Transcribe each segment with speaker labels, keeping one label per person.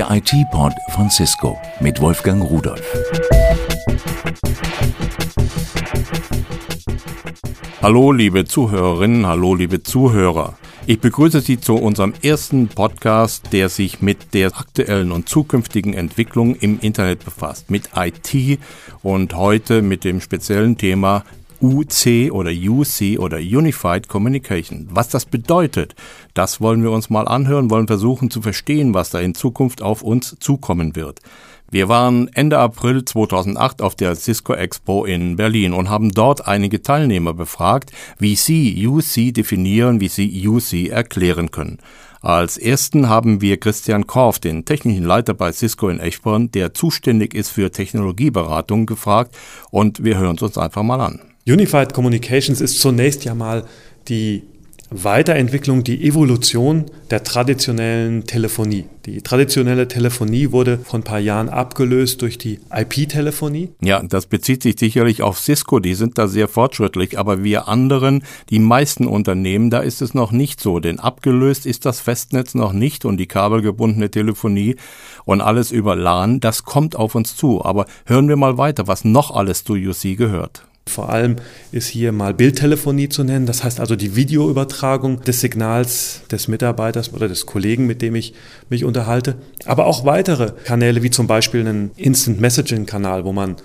Speaker 1: Der IT-Pod von Cisco mit Wolfgang Rudolf.
Speaker 2: Hallo liebe Zuhörerinnen, hallo liebe Zuhörer. Ich begrüße Sie zu unserem ersten Podcast, der sich mit der aktuellen und zukünftigen Entwicklung im Internet befasst, mit IT und heute mit dem speziellen Thema UC oder UC oder Unified Communication. Was das bedeutet, das wollen wir uns mal anhören, wollen versuchen zu verstehen, was da in Zukunft auf uns zukommen wird. Wir waren Ende April 2008 auf der Cisco Expo in Berlin und haben dort einige Teilnehmer befragt, wie sie UC definieren, wie sie UC erklären können. Als ersten haben wir Christian Korf, den technischen Leiter bei Cisco in Eschborn, der zuständig ist für Technologieberatung, gefragt und wir hören es uns einfach mal an.
Speaker 3: Unified Communications ist zunächst ja mal die Weiterentwicklung, die Evolution der traditionellen Telefonie. Die traditionelle Telefonie wurde vor ein paar Jahren abgelöst durch die IP-Telefonie.
Speaker 2: Ja, das bezieht sich sicherlich auf Cisco, die sind da sehr fortschrittlich, aber wir anderen, die meisten Unternehmen, da ist es noch nicht so, denn abgelöst ist das Festnetz noch nicht und die kabelgebundene Telefonie und alles über LAN, das kommt auf uns zu. Aber hören wir mal weiter, was noch alles zu UC gehört.
Speaker 3: Vor allem ist hier mal Bildtelefonie zu nennen, das heißt also die Videoübertragung des Signals des Mitarbeiters oder des Kollegen, mit dem ich mich unterhalte. Aber auch weitere Kanäle, wie zum Beispiel einen Instant Messaging-Kanal, wo man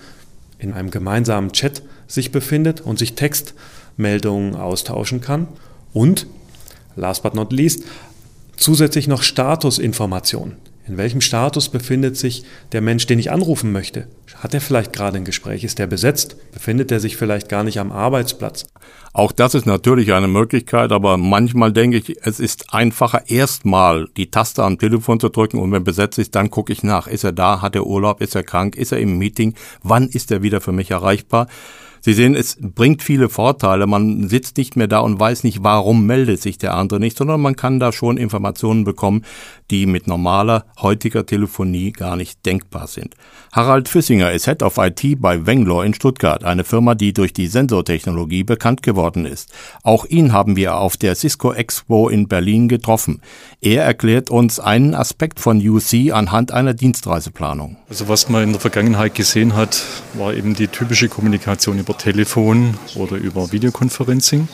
Speaker 3: in einem gemeinsamen Chat sich befindet und sich Textmeldungen austauschen kann. Und, last but not least, zusätzlich noch Statusinformationen. In welchem Status befindet sich der Mensch, den ich anrufen möchte? Hat er vielleicht gerade ein Gespräch? Ist er besetzt? Befindet er sich vielleicht gar nicht am Arbeitsplatz?
Speaker 2: Auch das ist natürlich eine Möglichkeit, aber manchmal denke ich, es ist einfacher, erstmal die Taste am Telefon zu drücken und wenn besetzt ist, dann gucke ich nach. Ist er da? Hat er Urlaub? Ist er krank? Ist er im Meeting? Wann ist er wieder für mich erreichbar? Sie sehen, es bringt viele Vorteile. Man sitzt nicht mehr da und weiß nicht, warum meldet sich der andere nicht, sondern man kann da schon Informationen bekommen, die mit normaler heutiger Telefonie gar nicht denkbar sind. Harald Füssinger ist Head of IT bei Wenglor in Stuttgart, eine Firma, die durch die Sensortechnologie bekannt geworden ist. Auch ihn haben wir auf der Cisco Expo in Berlin getroffen. Er erklärt uns einen Aspekt von UC anhand einer Dienstreiseplanung.
Speaker 4: Also was man in der Vergangenheit gesehen hat, war eben die typische Kommunikation über Telefon oder über Videoconferencing.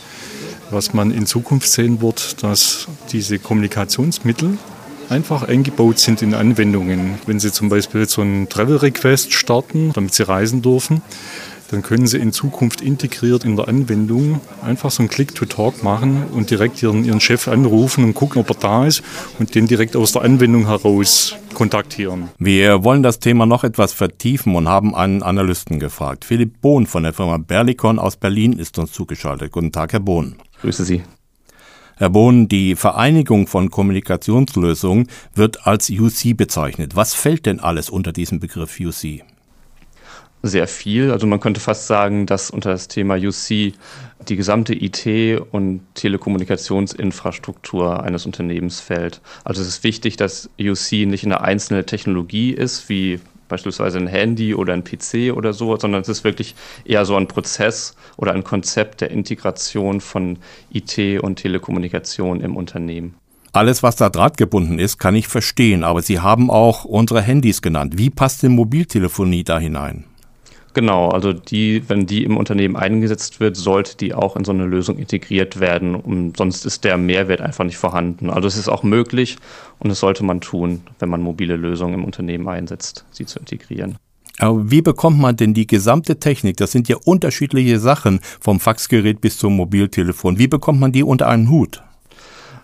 Speaker 4: Was man in Zukunft sehen wird, dass diese Kommunikationsmittel einfach eingebaut sind in Anwendungen. Wenn Sie zum Beispiel so einen Travel Request starten, damit Sie reisen dürfen, dann können Sie in Zukunft integriert in der Anwendung einfach so einen Click-to-Talk machen und direkt Ihren, Ihren Chef anrufen und gucken, ob er da ist und den direkt aus der Anwendung heraus kontaktieren.
Speaker 2: Wir wollen das Thema noch etwas vertiefen und haben einen Analysten gefragt. Philipp Bohn von der Firma Berlicon aus Berlin ist uns zugeschaltet. Guten Tag, Herr Bohn.
Speaker 5: Grüße Sie.
Speaker 2: Herr Bohn, die Vereinigung von Kommunikationslösungen wird als UC bezeichnet. Was fällt denn alles unter diesem Begriff UC?
Speaker 5: Sehr viel. Also man könnte fast sagen, dass unter das Thema UC die gesamte IT- und Telekommunikationsinfrastruktur eines Unternehmens fällt. Also es ist wichtig, dass UC nicht eine einzelne Technologie ist, wie beispielsweise ein Handy oder ein PC oder so, sondern es ist wirklich eher so ein Prozess oder ein Konzept der Integration von IT und Telekommunikation im Unternehmen.
Speaker 2: Alles, was da drahtgebunden ist, kann ich verstehen, aber Sie haben auch unsere Handys genannt. Wie passt denn Mobiltelefonie da hinein?
Speaker 5: Genau, also die, wenn die im Unternehmen eingesetzt wird, sollte die auch in so eine Lösung integriert werden. Und sonst ist der Mehrwert einfach nicht vorhanden. Also es ist auch möglich und das sollte man tun, wenn man mobile Lösungen im Unternehmen einsetzt, sie zu integrieren.
Speaker 2: Aber wie bekommt man denn die gesamte Technik? Das sind ja unterschiedliche Sachen, vom Faxgerät bis zum Mobiltelefon. Wie bekommt man die unter einen Hut?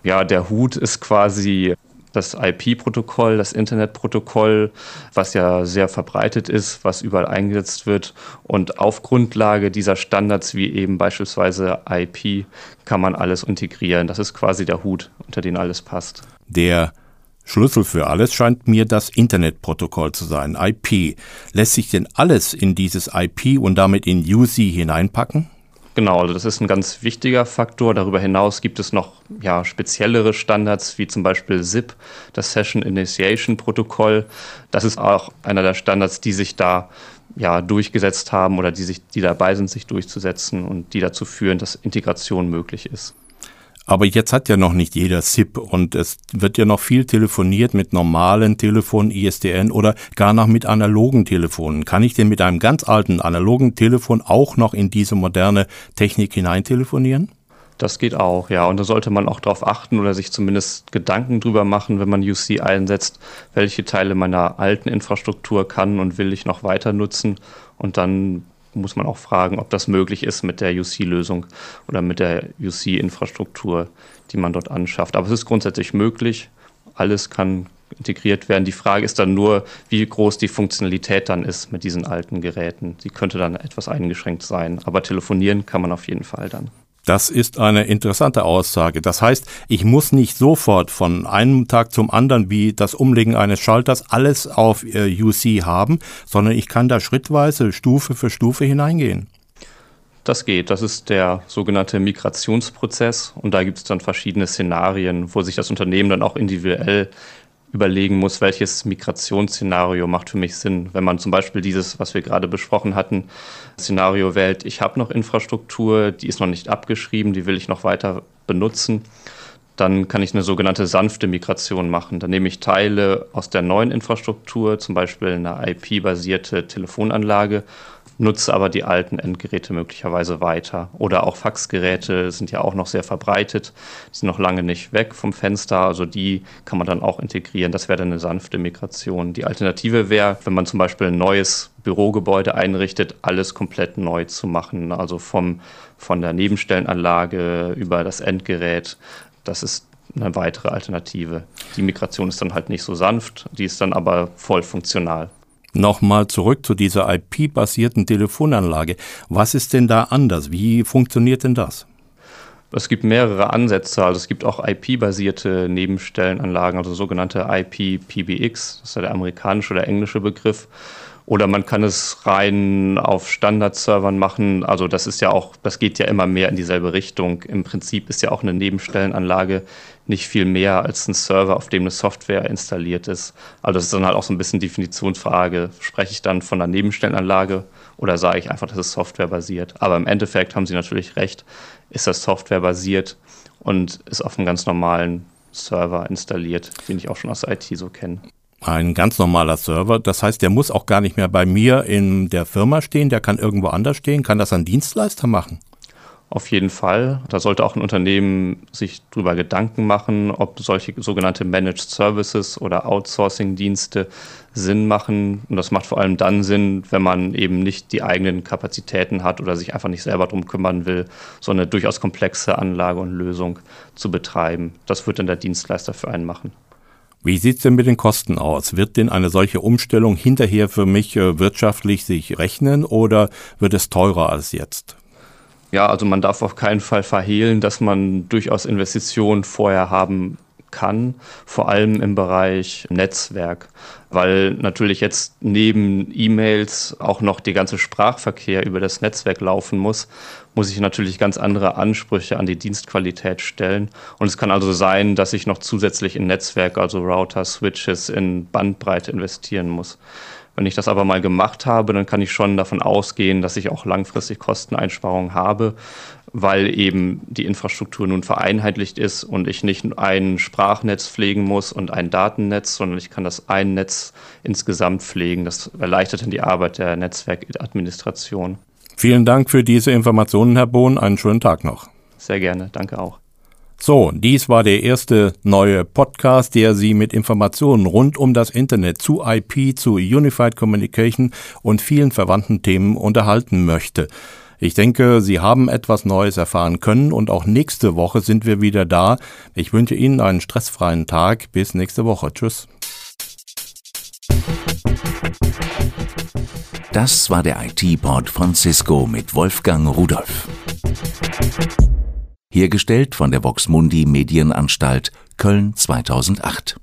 Speaker 5: Ja, der Hut ist quasi das IP-Protokoll, das Internetprotokoll, was ja sehr verbreitet ist, was überall eingesetzt wird. Und auf Grundlage dieser Standards, wie eben beispielsweise IP, kann man alles integrieren. Das ist quasi der Hut, unter den alles passt.
Speaker 2: Der Schlüssel für alles scheint mir das Internetprotokoll zu sein, IP. Lässt sich denn alles in dieses IP und damit in UC hineinpacken?
Speaker 5: Genau, also das ist ein ganz wichtiger Faktor. Darüber hinaus gibt es noch ja, speziellere Standards, wie zum Beispiel SIP, das Session Initiation Protokoll. Das ist auch einer der Standards, die sich da ja, durchgesetzt haben oder die, sich, die dabei sind, sich durchzusetzen und die dazu führen, dass Integration möglich ist.
Speaker 2: Aber jetzt hat ja noch nicht jeder SIP und es wird ja noch viel telefoniert mit normalen Telefonen, ISDN oder gar noch mit analogen Telefonen. Kann ich denn mit einem ganz alten analogen Telefon auch noch in diese moderne Technik hinein telefonieren?
Speaker 5: Das geht auch, ja. Und da sollte man auch darauf achten oder sich zumindest Gedanken drüber machen, wenn man UC einsetzt, welche Teile meiner alten Infrastruktur kann und will ich noch weiter nutzen. Und dann muss man auch fragen, ob das möglich ist mit der UC-Lösung oder mit der UC-Infrastruktur, die man dort anschafft. Aber es ist grundsätzlich möglich. Alles kann integriert werden. Die Frage ist dann nur, wie groß die Funktionalität dann ist mit diesen alten Geräten. Sie könnte dann etwas eingeschränkt sein. Aber telefonieren kann man auf jeden Fall dann.
Speaker 2: Das ist eine interessante Aussage. Das heißt, ich muss nicht sofort von einem Tag zum anderen wie das Umlegen eines Schalters alles auf äh, UC haben, sondern ich kann da schrittweise Stufe für Stufe hineingehen.
Speaker 5: Das geht. Das ist der sogenannte Migrationsprozess. Und da gibt es dann verschiedene Szenarien, wo sich das Unternehmen dann auch individuell überlegen muss, welches Migrationsszenario macht für mich Sinn. Wenn man zum Beispiel dieses, was wir gerade besprochen hatten, Szenario wählt, ich habe noch Infrastruktur, die ist noch nicht abgeschrieben, die will ich noch weiter benutzen, dann kann ich eine sogenannte sanfte Migration machen. Dann nehme ich Teile aus der neuen Infrastruktur, zum Beispiel eine IP-basierte Telefonanlage nutze aber die alten Endgeräte möglicherweise weiter. Oder auch Faxgeräte sind ja auch noch sehr verbreitet, sind noch lange nicht weg vom Fenster, also die kann man dann auch integrieren. Das wäre dann eine sanfte Migration. Die Alternative wäre, wenn man zum Beispiel ein neues Bürogebäude einrichtet, alles komplett neu zu machen, also vom, von der Nebenstellenanlage über das Endgerät. Das ist eine weitere Alternative. Die Migration ist dann halt nicht so sanft, die ist dann aber voll funktional.
Speaker 2: Nochmal zurück zu dieser IP-basierten Telefonanlage. Was ist denn da anders? Wie funktioniert denn das?
Speaker 5: Es gibt mehrere Ansätze. Also es gibt auch IP-basierte Nebenstellenanlagen, also sogenannte IP-PBX. Das ist ja der amerikanische oder englische Begriff. Oder man kann es rein auf Standardservern machen. Also das ist ja auch, das geht ja immer mehr in dieselbe Richtung. Im Prinzip ist ja auch eine Nebenstellenanlage nicht viel mehr als ein Server, auf dem eine Software installiert ist. Also das ist dann halt auch so ein bisschen Definitionsfrage. Spreche ich dann von einer Nebenstellenanlage oder sage ich einfach, das ist softwarebasiert? Aber im Endeffekt haben Sie natürlich recht, ist das softwarebasiert und ist auf einem ganz normalen Server installiert, den ich auch schon aus der IT so kenne.
Speaker 2: Ein ganz normaler Server. Das heißt, der muss auch gar nicht mehr bei mir in der Firma stehen, der kann irgendwo anders stehen. Kann das ein Dienstleister machen?
Speaker 5: Auf jeden Fall. Da sollte auch ein Unternehmen sich darüber Gedanken machen, ob solche sogenannte Managed Services oder Outsourcing-Dienste Sinn machen. Und das macht vor allem dann Sinn, wenn man eben nicht die eigenen Kapazitäten hat oder sich einfach nicht selber darum kümmern will, so eine durchaus komplexe Anlage und Lösung zu betreiben. Das wird dann der Dienstleister für einen machen.
Speaker 2: Wie sieht's denn mit den Kosten aus? Wird denn eine solche Umstellung hinterher für mich äh, wirtschaftlich sich rechnen oder wird es teurer als jetzt?
Speaker 5: Ja, also man darf auf keinen Fall verhehlen, dass man durchaus Investitionen vorher haben kann, vor allem im Bereich Netzwerk, weil natürlich jetzt neben E-Mails auch noch der ganze Sprachverkehr über das Netzwerk laufen muss, muss ich natürlich ganz andere Ansprüche an die Dienstqualität stellen. Und es kann also sein, dass ich noch zusätzlich in Netzwerk, also Router, Switches, in Bandbreite investieren muss. Wenn ich das aber mal gemacht habe, dann kann ich schon davon ausgehen, dass ich auch langfristig Kosteneinsparungen habe, weil eben die Infrastruktur nun vereinheitlicht ist und ich nicht ein Sprachnetz pflegen muss und ein Datennetz, sondern ich kann das ein Netz insgesamt pflegen. Das erleichtert dann die Arbeit der Netzwerkadministration.
Speaker 2: Vielen Dank für diese Informationen, Herr Bohn. Einen schönen Tag noch.
Speaker 5: Sehr gerne. Danke auch.
Speaker 2: So, dies war der erste neue Podcast, der Sie mit Informationen rund um das Internet zu IP, zu Unified Communication und vielen verwandten Themen unterhalten möchte. Ich denke, Sie haben etwas Neues erfahren können und auch nächste Woche sind wir wieder da. Ich wünsche Ihnen einen stressfreien Tag. Bis nächste Woche. Tschüss.
Speaker 1: Das war der IT-Pod von Cisco mit Wolfgang Rudolf. Hergestellt von der Voxmundi Medienanstalt Köln 2008.